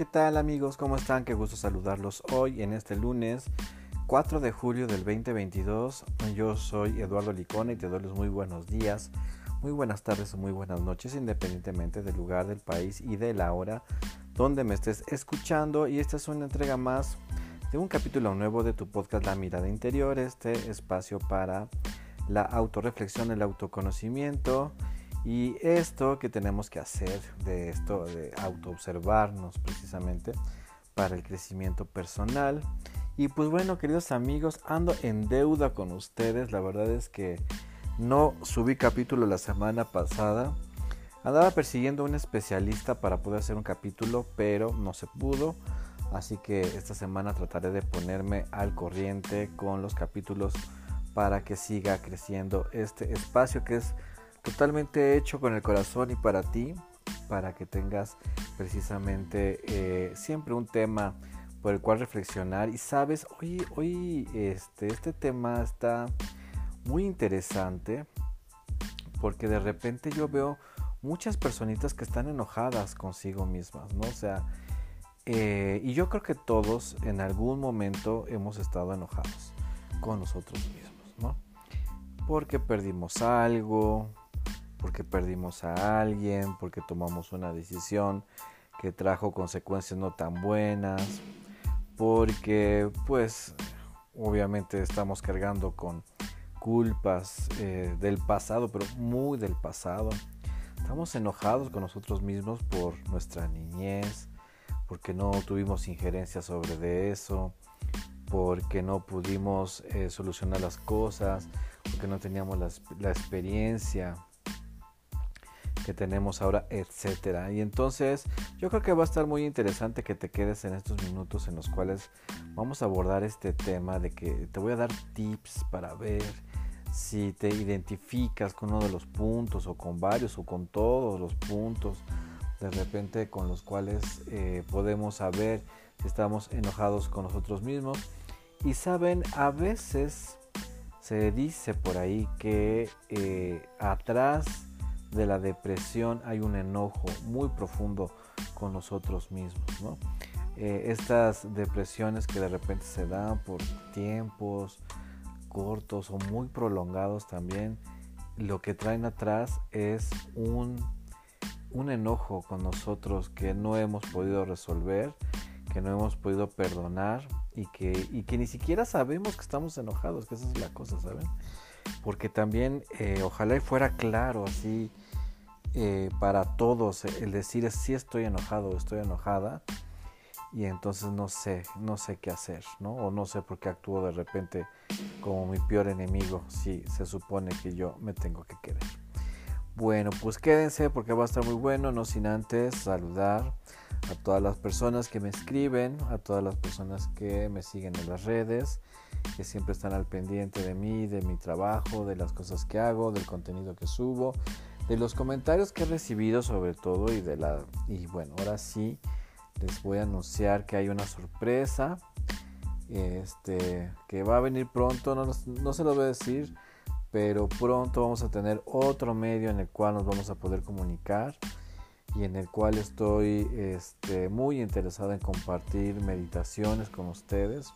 ¿qué tal amigos? ¿Cómo están? Qué gusto saludarlos hoy en este lunes 4 de julio del 2022. Yo soy Eduardo Licona y te doy los muy buenos días, muy buenas tardes o muy buenas noches, independientemente del lugar, del país y de la hora donde me estés escuchando. Y esta es una entrega más de un capítulo nuevo de tu podcast La Mirada Interior, este espacio para la autorreflexión, el autoconocimiento y esto que tenemos que hacer de esto, de autoobservarnos precisamente para el crecimiento personal. Y pues bueno, queridos amigos, ando en deuda con ustedes. La verdad es que no subí capítulo la semana pasada. Andaba persiguiendo a un especialista para poder hacer un capítulo, pero no se pudo. Así que esta semana trataré de ponerme al corriente con los capítulos para que siga creciendo este espacio que es totalmente hecho con el corazón y para ti, para que tengas precisamente eh, siempre un tema por el cual reflexionar. Y sabes, hoy, hoy este, este tema está muy interesante porque de repente yo veo muchas personitas que están enojadas consigo mismas, ¿no? O sea, eh, y yo creo que todos en algún momento hemos estado enojados con nosotros mismos, ¿no? Porque perdimos algo, porque perdimos a alguien, porque tomamos una decisión que trajo consecuencias no tan buenas, porque pues obviamente estamos cargando con culpas eh, del pasado, pero muy del pasado. Estamos enojados con nosotros mismos por nuestra niñez, porque no tuvimos injerencia sobre de eso, porque no pudimos eh, solucionar las cosas, porque no teníamos la experiencia que tenemos ahora, etcétera. Y entonces yo creo que va a estar muy interesante que te quedes en estos minutos en los cuales vamos a abordar este tema de que te voy a dar tips para ver si te identificas con uno de los puntos o con varios o con todos los puntos de repente con los cuales eh, podemos saber si estamos enojados con nosotros mismos. Y saben, a veces se dice por ahí que eh, atrás de la depresión hay un enojo muy profundo con nosotros mismos. ¿no? Eh, estas depresiones que de repente se dan por tiempos cortos o muy prolongados también, lo que traen atrás es un, un enojo con nosotros que no hemos podido resolver, que no hemos podido perdonar y que, y que ni siquiera sabemos que estamos enojados, que esa es la cosa, ¿saben? Porque también eh, ojalá y fuera claro así eh, para todos el decir si estoy enojado o estoy enojada y entonces no sé, no sé qué hacer, ¿no? O no sé por qué actúo de repente como mi peor enemigo si se supone que yo me tengo que querer. Bueno, pues quédense porque va a estar muy bueno, no sin antes saludar a todas las personas que me escriben, a todas las personas que me siguen en las redes, que siempre están al pendiente de mí, de mi trabajo, de las cosas que hago, del contenido que subo de los comentarios que he recibido sobre todo y de la y bueno ahora sí les voy a anunciar que hay una sorpresa este que va a venir pronto no, no se lo voy a decir pero pronto vamos a tener otro medio en el cual nos vamos a poder comunicar y en el cual estoy este, muy interesado en compartir meditaciones con ustedes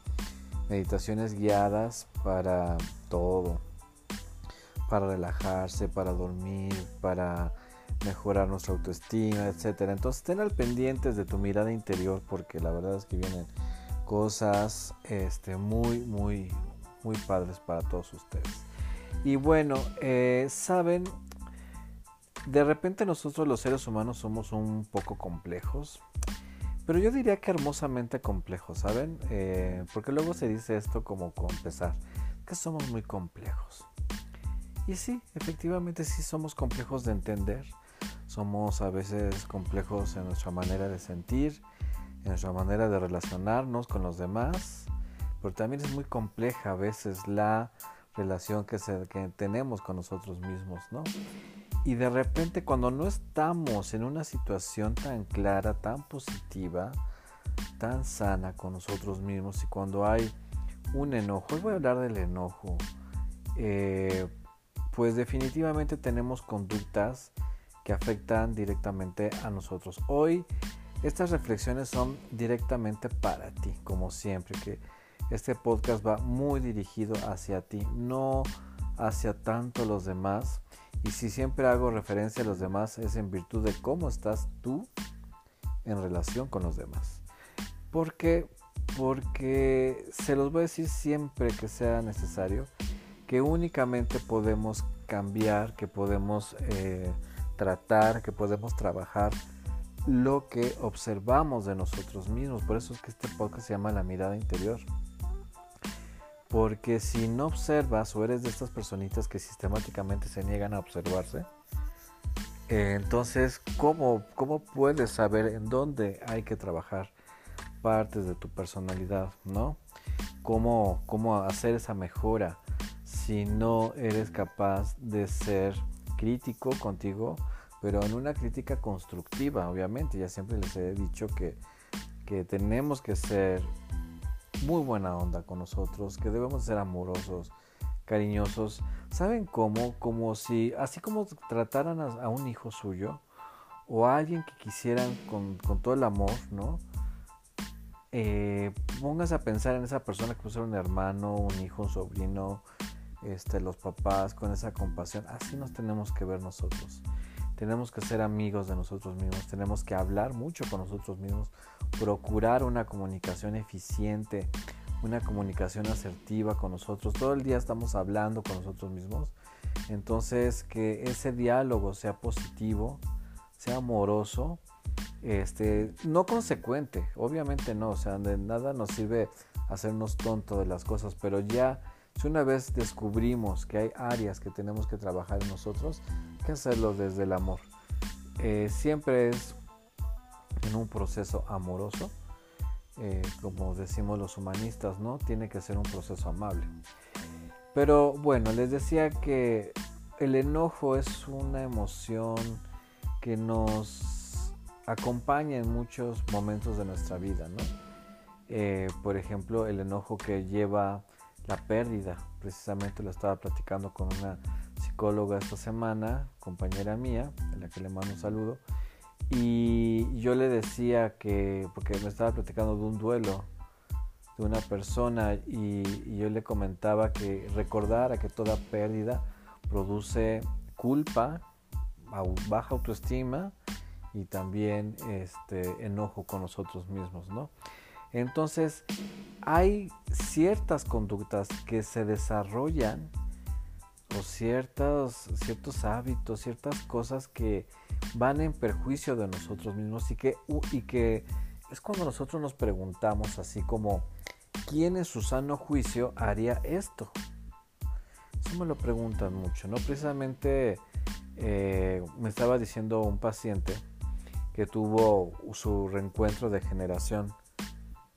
meditaciones guiadas para todo para relajarse, para dormir, para mejorar nuestra autoestima, etcétera. Entonces, estén al pendientes de tu mirada interior porque la verdad es que vienen cosas este, muy, muy, muy padres para todos ustedes. Y bueno, eh, saben, de repente nosotros los seres humanos somos un poco complejos, pero yo diría que hermosamente complejos, ¿saben? Eh, porque luego se dice esto como con pesar, que somos muy complejos. Y sí, efectivamente sí somos complejos de entender, somos a veces complejos en nuestra manera de sentir, en nuestra manera de relacionarnos con los demás, pero también es muy compleja a veces la relación que, tenemos con nosotros mismos, ¿no? Y de repente cuando no estamos en una situación tan clara, tan positiva, tan sana con nosotros mismos y cuando hay un enojo, hoy voy a hablar del enojo, eh, pues definitivamente tenemos conductas que afectan directamente a nosotros. Hoy Estas reflexiones son directamente para ti, como siempre, que este podcast va muy dirigido hacia ti, no hacia tanto los demás. Y si siempre hago referencia a los demás es en virtud de cómo estás tú en relación con los demás. ¿Por qué? Porque se los voy a decir siempre que sea necesario, que únicamente podemos cambiar, que podemos eh, tratar, que podemos trabajar lo que observamos de nosotros mismos. Por eso es que este podcast se llama La mirada interior. Porque si no observas o eres de estas personitas que sistemáticamente se niegan a observarse, eh, entonces, ¿cómo, ¿cómo puedes saber en dónde hay que trabajar partes de tu personalidad, no? ¿Cómo, cómo hacer esa mejora si no eres capaz de ser crítico contigo, pero en una crítica constructiva, obviamente. Ya siempre les he dicho que, que tenemos que ser muy buena onda con nosotros, que debemos ser amorosos, cariñosos. ¿Saben cómo? Como si, así como trataran a, un hijo suyo o a alguien que quisieran con, todo el amor, ¿no? Eh, póngase a pensar en esa persona que puede ser un hermano, un hijo, un sobrino, este, los papás, con esa compasión. Así nos tenemos que ver nosotros. Tenemos que ser amigos de nosotros mismos, tenemos que hablar mucho con nosotros mismos, procurar una comunicación eficiente, una comunicación asertiva con nosotros. Todo el día estamos hablando con nosotros mismos. Entonces, que ese diálogo sea positivo, sea amoroso, este, no consecuente, obviamente no, o sea, de nada nos sirve hacernos tonto de las cosas, pero ya si una vez descubrimos que hay áreas que tenemos que trabajar en nosotros, que hacerlo desde el amor. Eh, siempre es en un proceso amoroso, eh, como decimos los humanistas, ¿no? Tiene que ser un proceso amable. Pero bueno, les decía que el enojo es una emoción que nos acompaña en muchos momentos de nuestra vida, ¿no? Eh, por ejemplo, el enojo que lleva la pérdida. Precisamente lo estaba platicando con una psicóloga esta semana, compañera mía, a la que le mando un saludo. Y yo le decía que, porque me estaba platicando de un duelo de una persona y, yo le comentaba que recordara que toda pérdida produce culpa, baja autoestima y también este enojo con nosotros mismos, ¿no? Entonces, hay ciertas conductas que se desarrollan ciertos hábitos, ciertas cosas que van en perjuicio de nosotros mismos y que, y que es cuando nosotros nos preguntamos así como, ¿quién en su sano juicio haría esto? Eso me lo preguntan mucho, ¿no? Precisamente eh, me estaba diciendo un paciente que tuvo su reencuentro de generación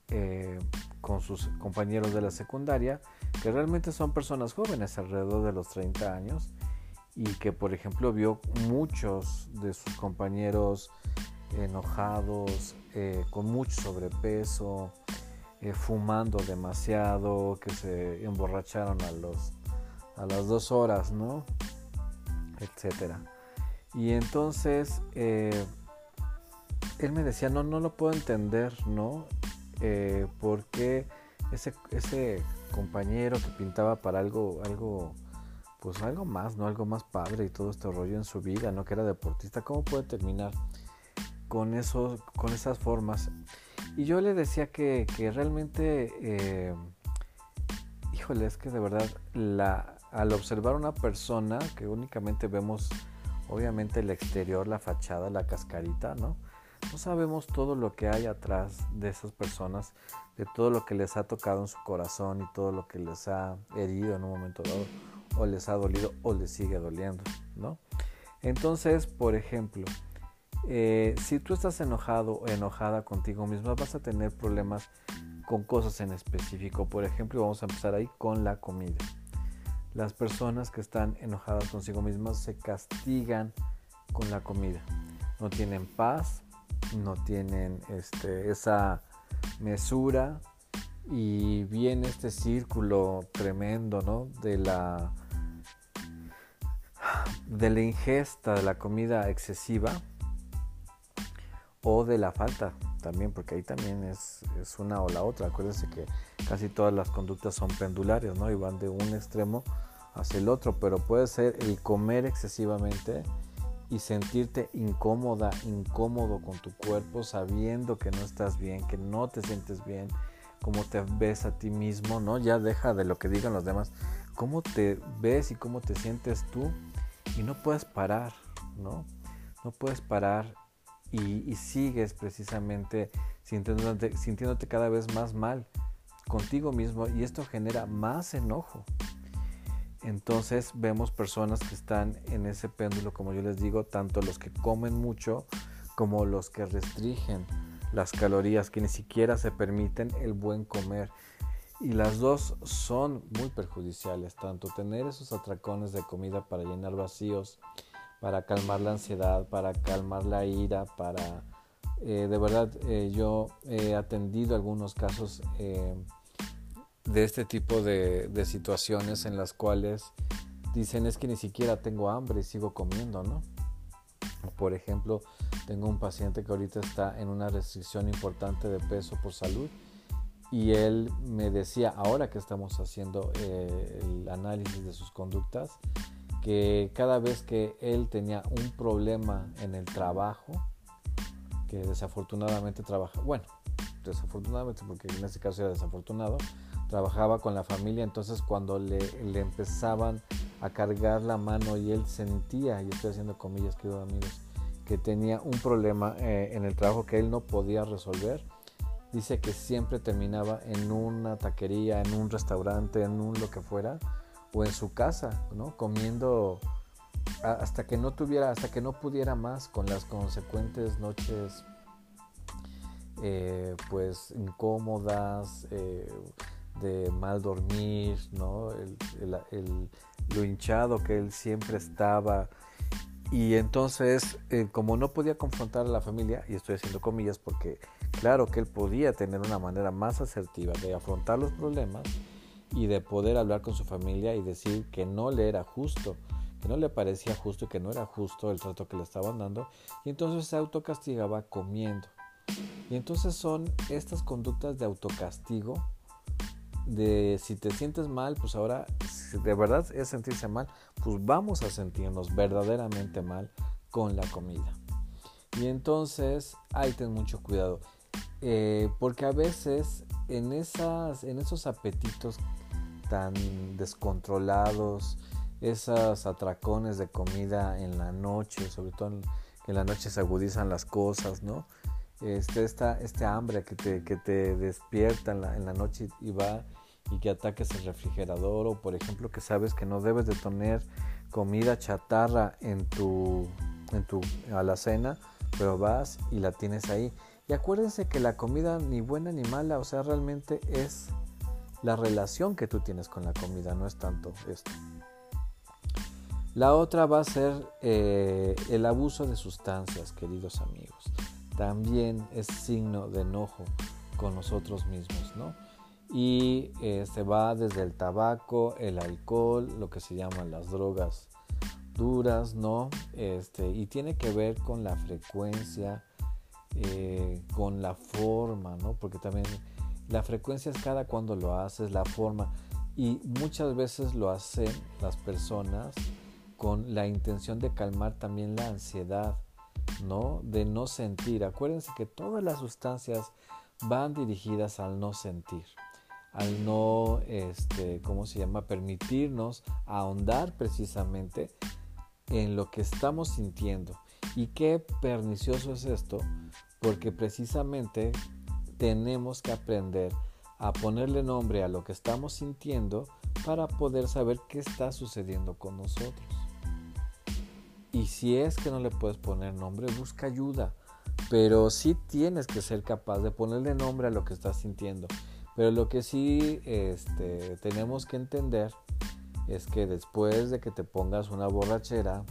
eh, con sus compañeros de la secundaria, que realmente son personas jóvenes, alrededor de los 30 años, y que por ejemplo vio muchos de sus compañeros enojados, eh, con mucho sobrepeso, eh, fumando demasiado, que se emborracharon a, los, a las dos horas, ¿no? Etcétera. Y entonces él me decía, no, no lo puedo entender, ¿no? eh, por qué ese, ese compañero que pintaba para algo, algo, pues algo más, ¿no? Algo más padre y todo este rollo en su vida, ¿no? Que era deportista, ¿cómo puede terminar con eso, con esas formas? Y yo le decía que, que realmente, eh, híjole, es que de verdad, la, al observar una persona que únicamente vemos, obviamente, el exterior, la fachada, la cascarita, ¿no? No sabemos todo lo que hay atrás de esas personas, de todo lo que les ha tocado en su corazón y todo lo que les ha herido en un momento dado, o les ha dolido o les sigue doliendo, ¿no? Entonces, por ejemplo, eh, si tú estás enojado o enojada contigo misma, vas a tener problemas con cosas en específico. Por ejemplo, vamos a empezar ahí con la comida. Las personas que están enojadas consigo mismas se castigan con la comida. No tienen paz, no tienen este, esa mesura y viene este círculo tremendo ¿no? de la de la ingesta de la comida excesiva o de la falta también, porque ahí también es, es una o la otra. Acuérdense que casi todas las conductas son pendulares, ¿no? Y van de un extremo hacia el otro, pero puede ser el comer excesivamente y sentirte incómoda, incómodo con tu cuerpo, sabiendo que no estás bien, que no te sientes bien, cómo te ves a ti mismo, ¿no? Ya deja de lo que digan los demás, cómo te ves y cómo te sientes tú y no puedes parar, ¿no? No puedes parar y, sigues precisamente sintiéndote, sintiéndote cada vez más mal contigo mismo y esto genera más enojo. Entonces vemos personas que están en ese péndulo, como yo les digo, tanto los que comen mucho como los que restringen las calorías, que ni siquiera se permiten el buen comer. Y las dos son muy perjudiciales, tanto tener esos atracones de comida para llenar vacíos, para calmar la ansiedad, para calmar la ira, para... Eh, de verdad, eh, yo he atendido algunos casos eh, de este tipo de, situaciones en las cuales dicen es que ni siquiera tengo hambre y sigo comiendo, ¿no? Por ejemplo, tengo un paciente que ahorita está en una restricción importante de peso por salud y él me decía, ahora que estamos haciendo eh, el análisis de sus conductas, que cada vez que él tenía un problema en el trabajo, que desafortunadamente trabaja, bueno, desafortunadamente porque en este caso era desafortunado, trabajaba con la familia, entonces cuando le, empezaban a cargar la mano y él sentía, y estoy haciendo comillas, queridos amigos, que tenía un problema eh, en el trabajo que él no podía resolver, dice que siempre terminaba en una taquería, en un restaurante, en un lo que fuera, o en su casa, ¿no? Comiendo hasta que no tuviera, hasta que no pudiera más con las consecuentes noches eh, pues incómodas, eh, de mal dormir, ¿no? El, lo hinchado que él siempre estaba. Y entonces, eh, como no podía confrontar a la familia, y estoy haciendo comillas porque claro que él podía tener una manera más asertiva de afrontar los problemas y de poder hablar con su familia y decir que no le era justo, que no le parecía justo y que no era justo el trato que le estaban dando, y entonces se autocastigaba comiendo. Y entonces son estas conductas de autocastigo de si te sientes mal, pues ahora de verdad es sentirse mal, pues vamos a sentirnos verdaderamente mal con la comida. Y entonces, ahí ten mucho cuidado, eh, porque a veces en, esas, en esos apetitos tan descontrolados, esos atracones de comida en la noche, sobre todo que en la noche se agudizan las cosas, ¿no? Este, esta, este hambre que te, que te despierta en la, en la noche y va y que ataques el refrigerador o por ejemplo que sabes que no debes de tener comida chatarra en tu, en tu alacena, pero vas y la tienes ahí. Y acuérdense que la comida ni buena ni mala, o sea, realmente es la relación que tú tienes con la comida, no es tanto esto. La otra va a ser eh, el abuso de sustancias, queridos amigos. También es signo de enojo con nosotros mismos, ¿no? Y eh, se va desde el tabaco, el alcohol, lo que se llaman las drogas duras, ¿no? Este, y tiene que ver con la frecuencia, eh, con la forma, ¿no? Porque también la frecuencia es cada cuando lo haces, la forma. Y muchas veces lo hacen las personas con la intención de calmar también la ansiedad, ¿no? De no sentir. Acuérdense que todas las sustancias van dirigidas al no sentir al no, este, ¿cómo se llama?, permitirnos ahondar precisamente en lo que estamos sintiendo. Y qué pernicioso es esto, porque precisamente tenemos que aprender a ponerle nombre a lo que estamos sintiendo para poder saber qué está sucediendo con nosotros. Y si es que no le puedes poner nombre, busca ayuda. Pero sí tienes que ser capaz de ponerle nombre a lo que estás sintiendo. Pero lo que sí este, tenemos que entender es que después de que te pongas una borrachera,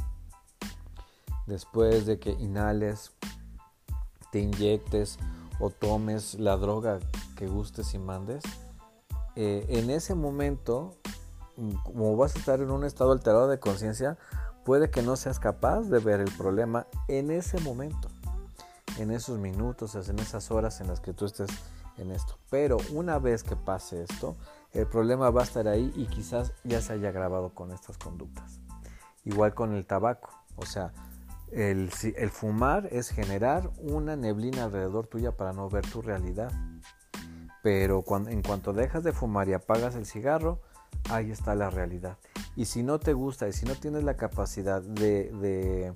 después de que inhales, te inyectes o tomes la droga que gustes y mandes, eh, en ese momento, como vas a estar en un estado alterado de conciencia, puede que no seas capaz de ver el problema en ese momento. en esos minutos, en esas horas en las que tú estés en esto. Pero una vez que pase esto, el problema va a estar ahí y quizás ya se haya agravado con estas conductas. Igual con el tabaco, o sea, el, fumar es generar una neblina alrededor tuya para no ver tu realidad. Pero en cuanto dejas de fumar y apagas el cigarro, ahí está la realidad. Y si no te gusta y si no tienes la capacidad de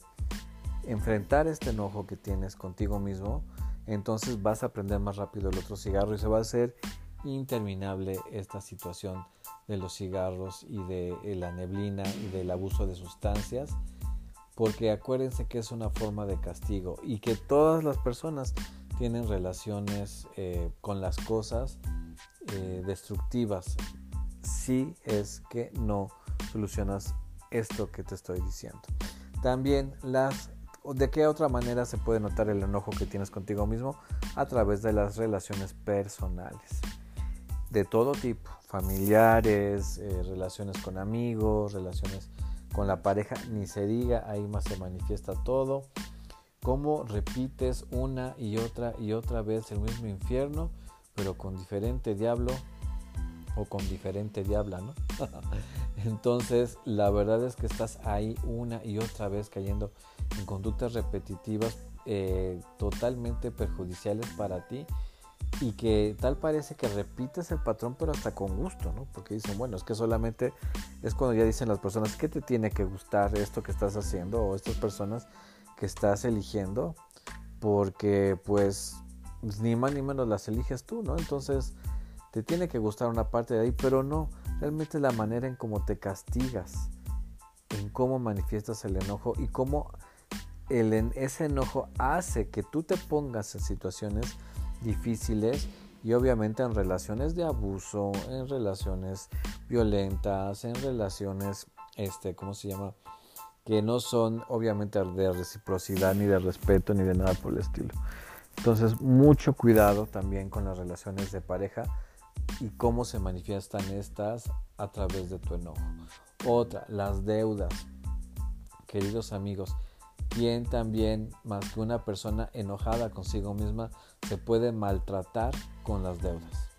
enfrentar este enojo que tienes contigo mismo, entonces vas a aprender más rápido el otro cigarro y se va a hacer interminable esta situación de los cigarros y de eh, la neblina y del abuso de sustancias porque acuérdense que es una forma de castigo y que todas las personas tienen relaciones eh, con las cosas eh, destructivas si es que no solucionas esto que te estoy diciendo. También las ¿De qué otra manera se puede notar el enojo que tienes contigo mismo? A través de las relaciones personales. De todo tipo, familiares, eh, relaciones con amigos, relaciones con la pareja, ni se diga, ahí más se manifiesta todo. Cómo repites una y otra y otra vez el mismo infierno, pero con diferente diablo o con diferente diabla, ¿no? Entonces, la verdad es que estás ahí una y otra vez cayendo en conductas repetitivas eh, totalmente perjudiciales para ti y que tal parece que repites el patrón pero hasta con gusto, ¿no? Porque dicen, bueno, es que solamente es cuando ya dicen las personas que te tiene que gustar esto que estás haciendo o estas personas que estás eligiendo porque pues ni más ni menos las eliges tú, ¿no? Entonces te tiene que gustar una parte de ahí, pero no, realmente la manera en cómo te castigas, en cómo manifiestas el enojo y cómo ese enojo hace que tú te pongas en situaciones difíciles y obviamente en relaciones de abuso, en relaciones violentas, en relaciones, este, ¿cómo se llama? Que no son obviamente de reciprocidad, ni de respeto, ni de nada por el estilo. Entonces, mucho cuidado también con las relaciones de pareja y cómo se manifiestan estas a través de tu enojo. Otra, las deudas. Queridos amigos, quien también, más que una persona enojada consigo misma, se puede maltratar con las deudas.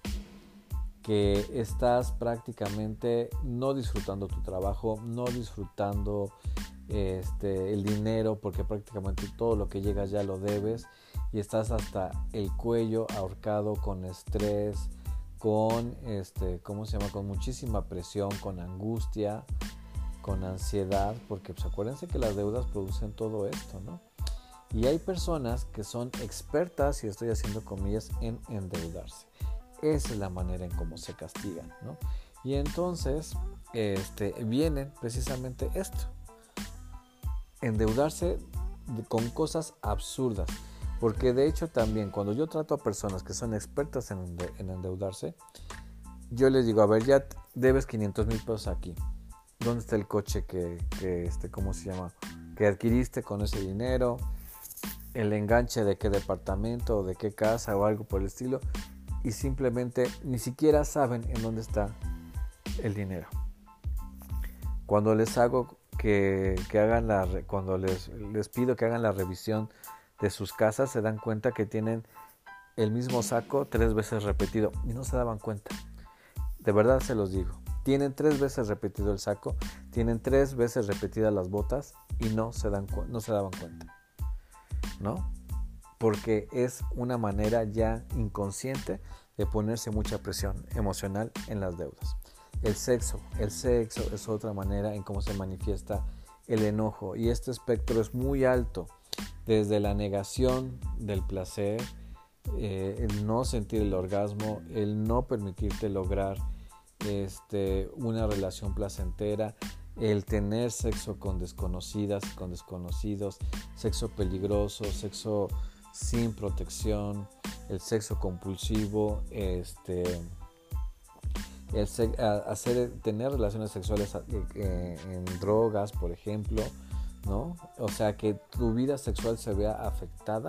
Que estás prácticamente no disfrutando tu trabajo, no disfrutando este, el dinero, porque prácticamente todo lo que llega ya lo debes y estás hasta el cuello ahorcado con estrés, con este, ¿cómo se llama? Con muchísima presión, con angustia, con ansiedad, porque pues acuérdense que las deudas producen todo esto, ¿no? Y hay personas que son expertas, y estoy haciendo comillas, en endeudarse. Esa es la manera en cómo se castigan, ¿no? Y entonces este, precisamente esto. Endeudarse con cosas absurdas. Porque de hecho también cuando yo trato a personas que son expertas en, endeudarse, yo les digo, a ver, ya debes 500 mil pesos aquí dónde está el coche que, este, ¿cómo se llama? Que adquiriste con ese dinero, el enganche de qué departamento o de qué casa o algo por el estilo, y simplemente ni siquiera saben en dónde está el dinero. Cuando les hago que, hagan la, cuando les, les pido que hagan la revisión de sus casas, se dan cuenta que tienen el mismo saco tres veces repetido y no se daban cuenta. De verdad se los digo. Tienen tres veces repetido el saco, tienen tres veces repetidas las botas y no se, dan, no se daban cuenta. ¿No? Porque es una manera ya inconsciente de ponerse mucha presión emocional en las deudas. El sexo, el sexo es otra manera en cómo se manifiesta el enojo y este espectro es muy alto, desde la negación del placer, eh, el no sentir el orgasmo, el no permitirte lograr este, una relación placentera, el tener sexo con desconocidas, con desconocidos, sexo peligroso, sexo sin protección, el sexo compulsivo, este, hacer, tener relaciones sexuales eh, eh, en drogas, por ejemplo, ¿no? O sea, que tu vida sexual se vea afectada,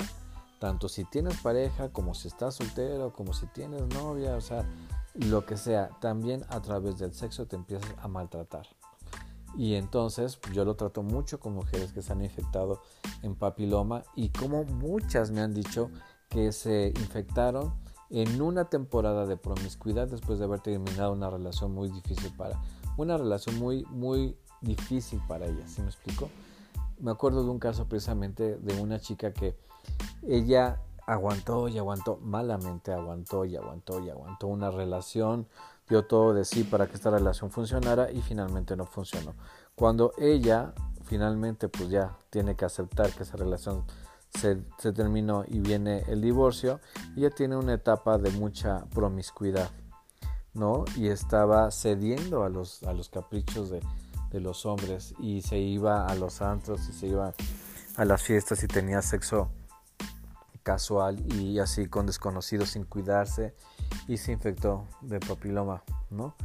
tanto si tienes pareja, como si estás soltero, como si tienes novia, o sea, lo que sea, también a través del sexo te empiezas a maltratar. Y entonces yo lo trato mucho con mujeres que se han infectado en papiloma y como muchas me han dicho que se infectaron en una temporada de promiscuidad después de haber terminado una relación muy difícil para una relación muy muy difícil para ellas, ¿sí me explico? Me acuerdo de un caso precisamente de una chica que ella aguantó y aguantó, malamente aguantó y aguantó y aguantó una relación, dio todo de sí para que esta relación funcionara y finalmente no funcionó. Cuando ella finalmente pues ya tiene que aceptar que esa relación se, terminó y viene el divorcio, ella tiene una etapa de mucha promiscuidad, ¿no? Y estaba cediendo a los, a los caprichos de, de los hombres y se iba a los antros y se iba a las fiestas y tenía sexo casual y así con desconocidos sin cuidarse y se infectó de papiloma, ¿no?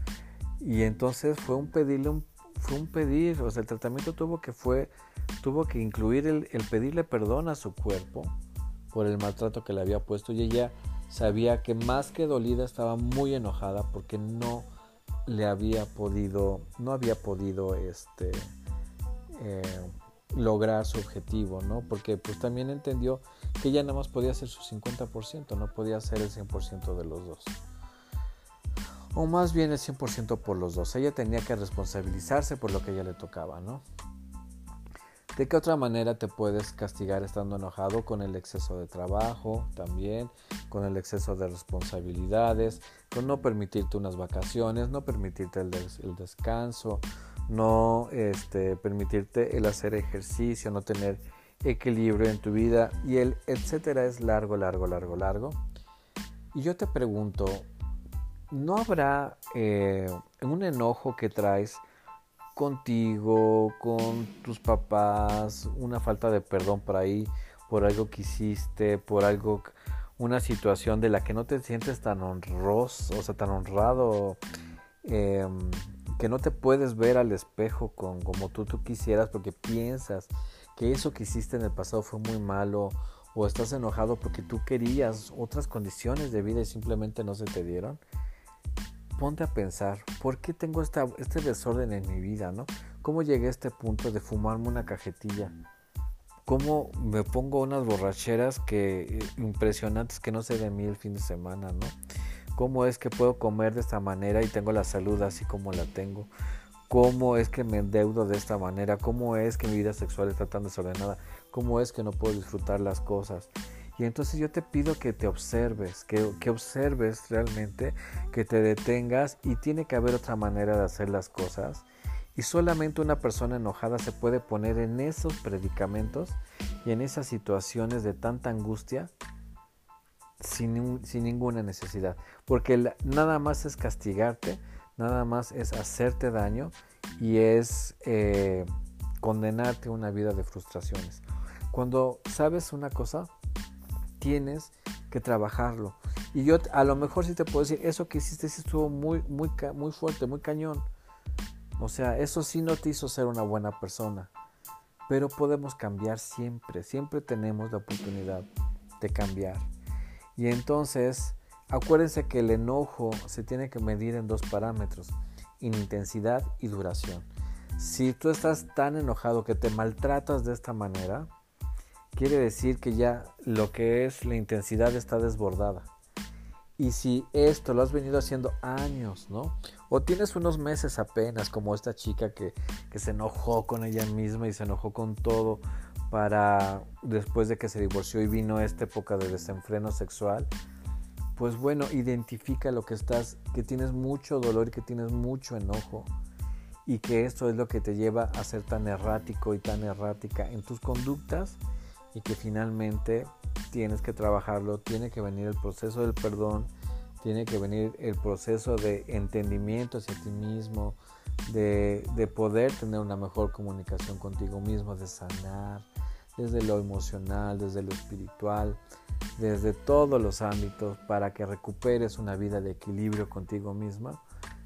Y entonces fue un pedirle un, fue un pedir, o sea, el tratamiento tuvo que fue tuvo que incluir el, pedirle perdón a su cuerpo por el maltrato que le había puesto y ella sabía que más que dolida estaba muy enojada porque no le había podido, no había podido este eh, lograr su objetivo, ¿no? Porque pues también entendió que ella nada más podía hacer su 50%, no podía hacer el 100% de los dos. O más bien el 100% por los dos. Ella tenía que responsabilizarse por lo que ella le tocaba, ¿no? ¿De qué otra manera te puedes castigar estando enojado? Con el exceso de trabajo también, con el exceso de responsabilidades, con no permitirte unas vacaciones, no permitirte el, el descanso, no este, permitirte el hacer ejercicio, no tener equilibrio en tu vida y el etcétera es largo, largo, largo, largo. Y yo te pregunto, ¿no habrá eh, un enojo que traes contigo, con tus papás, una falta de perdón por ahí, por algo que hiciste, por algo, una situación de la que no te sientes tan honroso, o sea, tan honrado? Eh, que no te puedes ver al espejo con, como tú, tú quisieras porque piensas que eso que hiciste en el pasado fue muy malo o estás enojado porque tú querías otras condiciones de vida y simplemente no se te dieron, ponte a pensar, ¿por qué tengo esta, este desorden en mi vida? ¿no? ¿Cómo llegué a este punto de fumarme una cajetilla? ¿Cómo me pongo unas borracheras que eh, impresionantes que no sé de mí el fin de semana? ¿no? Cómo es que puedo comer de esta manera y tengo la salud así como la tengo, cómo es que me endeudo de esta manera, cómo es que mi vida sexual está tan desordenada, cómo es que no puedo disfrutar las cosas. Y entonces yo te pido que te observes, que, que, observes realmente, que te detengas y tiene que haber otra manera de hacer las cosas. Y solamente una persona enojada se puede poner en esos predicamentos y en esas situaciones de tanta angustia sin, ninguna necesidad. Porque nada más es castigarte, nada más es hacerte daño y es eh, condenarte a una vida de frustraciones. Cuando sabes una cosa, tienes que trabajarlo. Y yo a lo mejor sí te puedo decir, eso que hiciste sí estuvo muy, muy, muy fuerte, muy cañón. O sea, eso sí no te hizo ser una buena persona. Pero podemos cambiar siempre, siempre tenemos la oportunidad de cambiar. Y entonces, acuérdense que el enojo se tiene que medir en dos parámetros, intensidad y duración. Si tú estás tan enojado que te maltratas de esta manera, quiere decir que ya lo que es la intensidad está desbordada. Y si esto lo has venido haciendo años, ¿no? O tienes unos meses apenas, como esta chica que, que se enojó con ella misma y se enojó con todo para después de que se divorció y vino esta época de desenfreno sexual, pues bueno, identifica lo que estás, que tienes mucho dolor y que tienes mucho enojo y que esto es lo que te lleva a ser tan errático y tan errática en tus conductas y que finalmente tienes que trabajarlo, tiene que venir el proceso del perdón, tiene que venir el proceso de entendimiento hacia ti mismo, de, de poder tener una mejor comunicación contigo mismo, de sanar, desde lo emocional, desde lo espiritual, desde todos los ámbitos para que recuperes una vida de equilibrio contigo misma,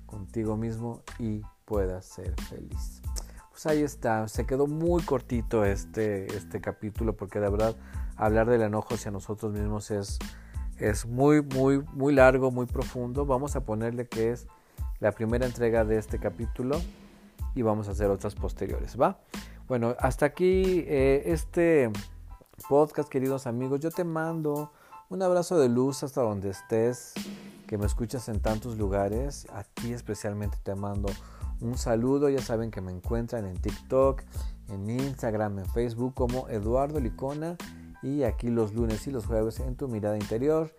contigo mismo y puedas ser feliz. Pues ahí está, se quedó muy cortito este, este capítulo porque de verdad hablar del enojo hacia nosotros mismos es, es muy, muy, muy largo, muy profundo. Vamos a ponerle que es la primera entrega de este capítulo y vamos a hacer otras posteriores, ¿va? Bueno, hasta aquí eh, este podcast, queridos amigos. Yo te mando un abrazo de luz hasta donde estés, que me escuchas en tantos lugares. A ti especialmente te mando un saludo. Ya saben que me encuentran en TikTok, en Instagram, en Facebook como Eduardo Licona y aquí los lunes y los jueves en tu mirada interior.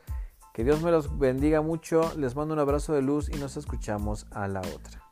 Que Dios me los bendiga mucho. Les mando un abrazo de luz y nos escuchamos a la otra.